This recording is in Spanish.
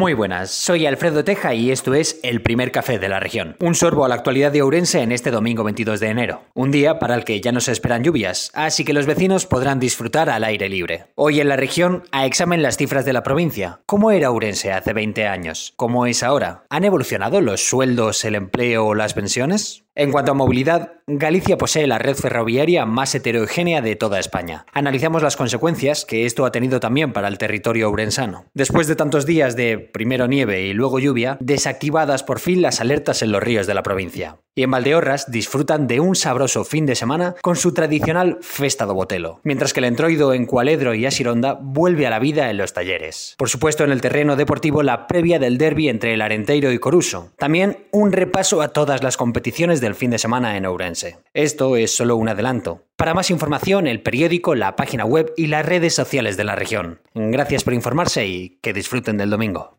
Muy buenas, soy Alfredo Teja y esto es El Primer Café de la Región. Un sorbo a la actualidad de Ourense en este domingo 22 de enero. Un día para el que ya no se esperan lluvias, así que los vecinos podrán disfrutar al aire libre. Hoy en la región, a examen las cifras de la provincia. ¿Cómo era Ourense hace 20 años? ¿Cómo es ahora? ¿Han evolucionado los sueldos, el empleo o las pensiones? En cuanto a movilidad, Galicia posee la red ferroviaria más heterogénea de toda España. Analizamos las consecuencias que esto ha tenido también para el territorio ourensano. Después de tantos días de primero nieve y luego lluvia, desactivadas por fin las alertas en los ríos de la provincia. Y en Valdeorras disfrutan de un sabroso fin de semana con su tradicional Festa do Botelo, mientras que el entroido en Cualedro y Asironda vuelve a la vida en los talleres. Por supuesto, en el terreno deportivo la previa del derby entre el Arenteiro y Coruso. También un repaso a todas las competiciones del fin de semana en Ourense. Esto es solo un adelanto. Para más información, el periódico, la página web y las redes sociales de la región. Gracias por informarse y que disfruten del domingo.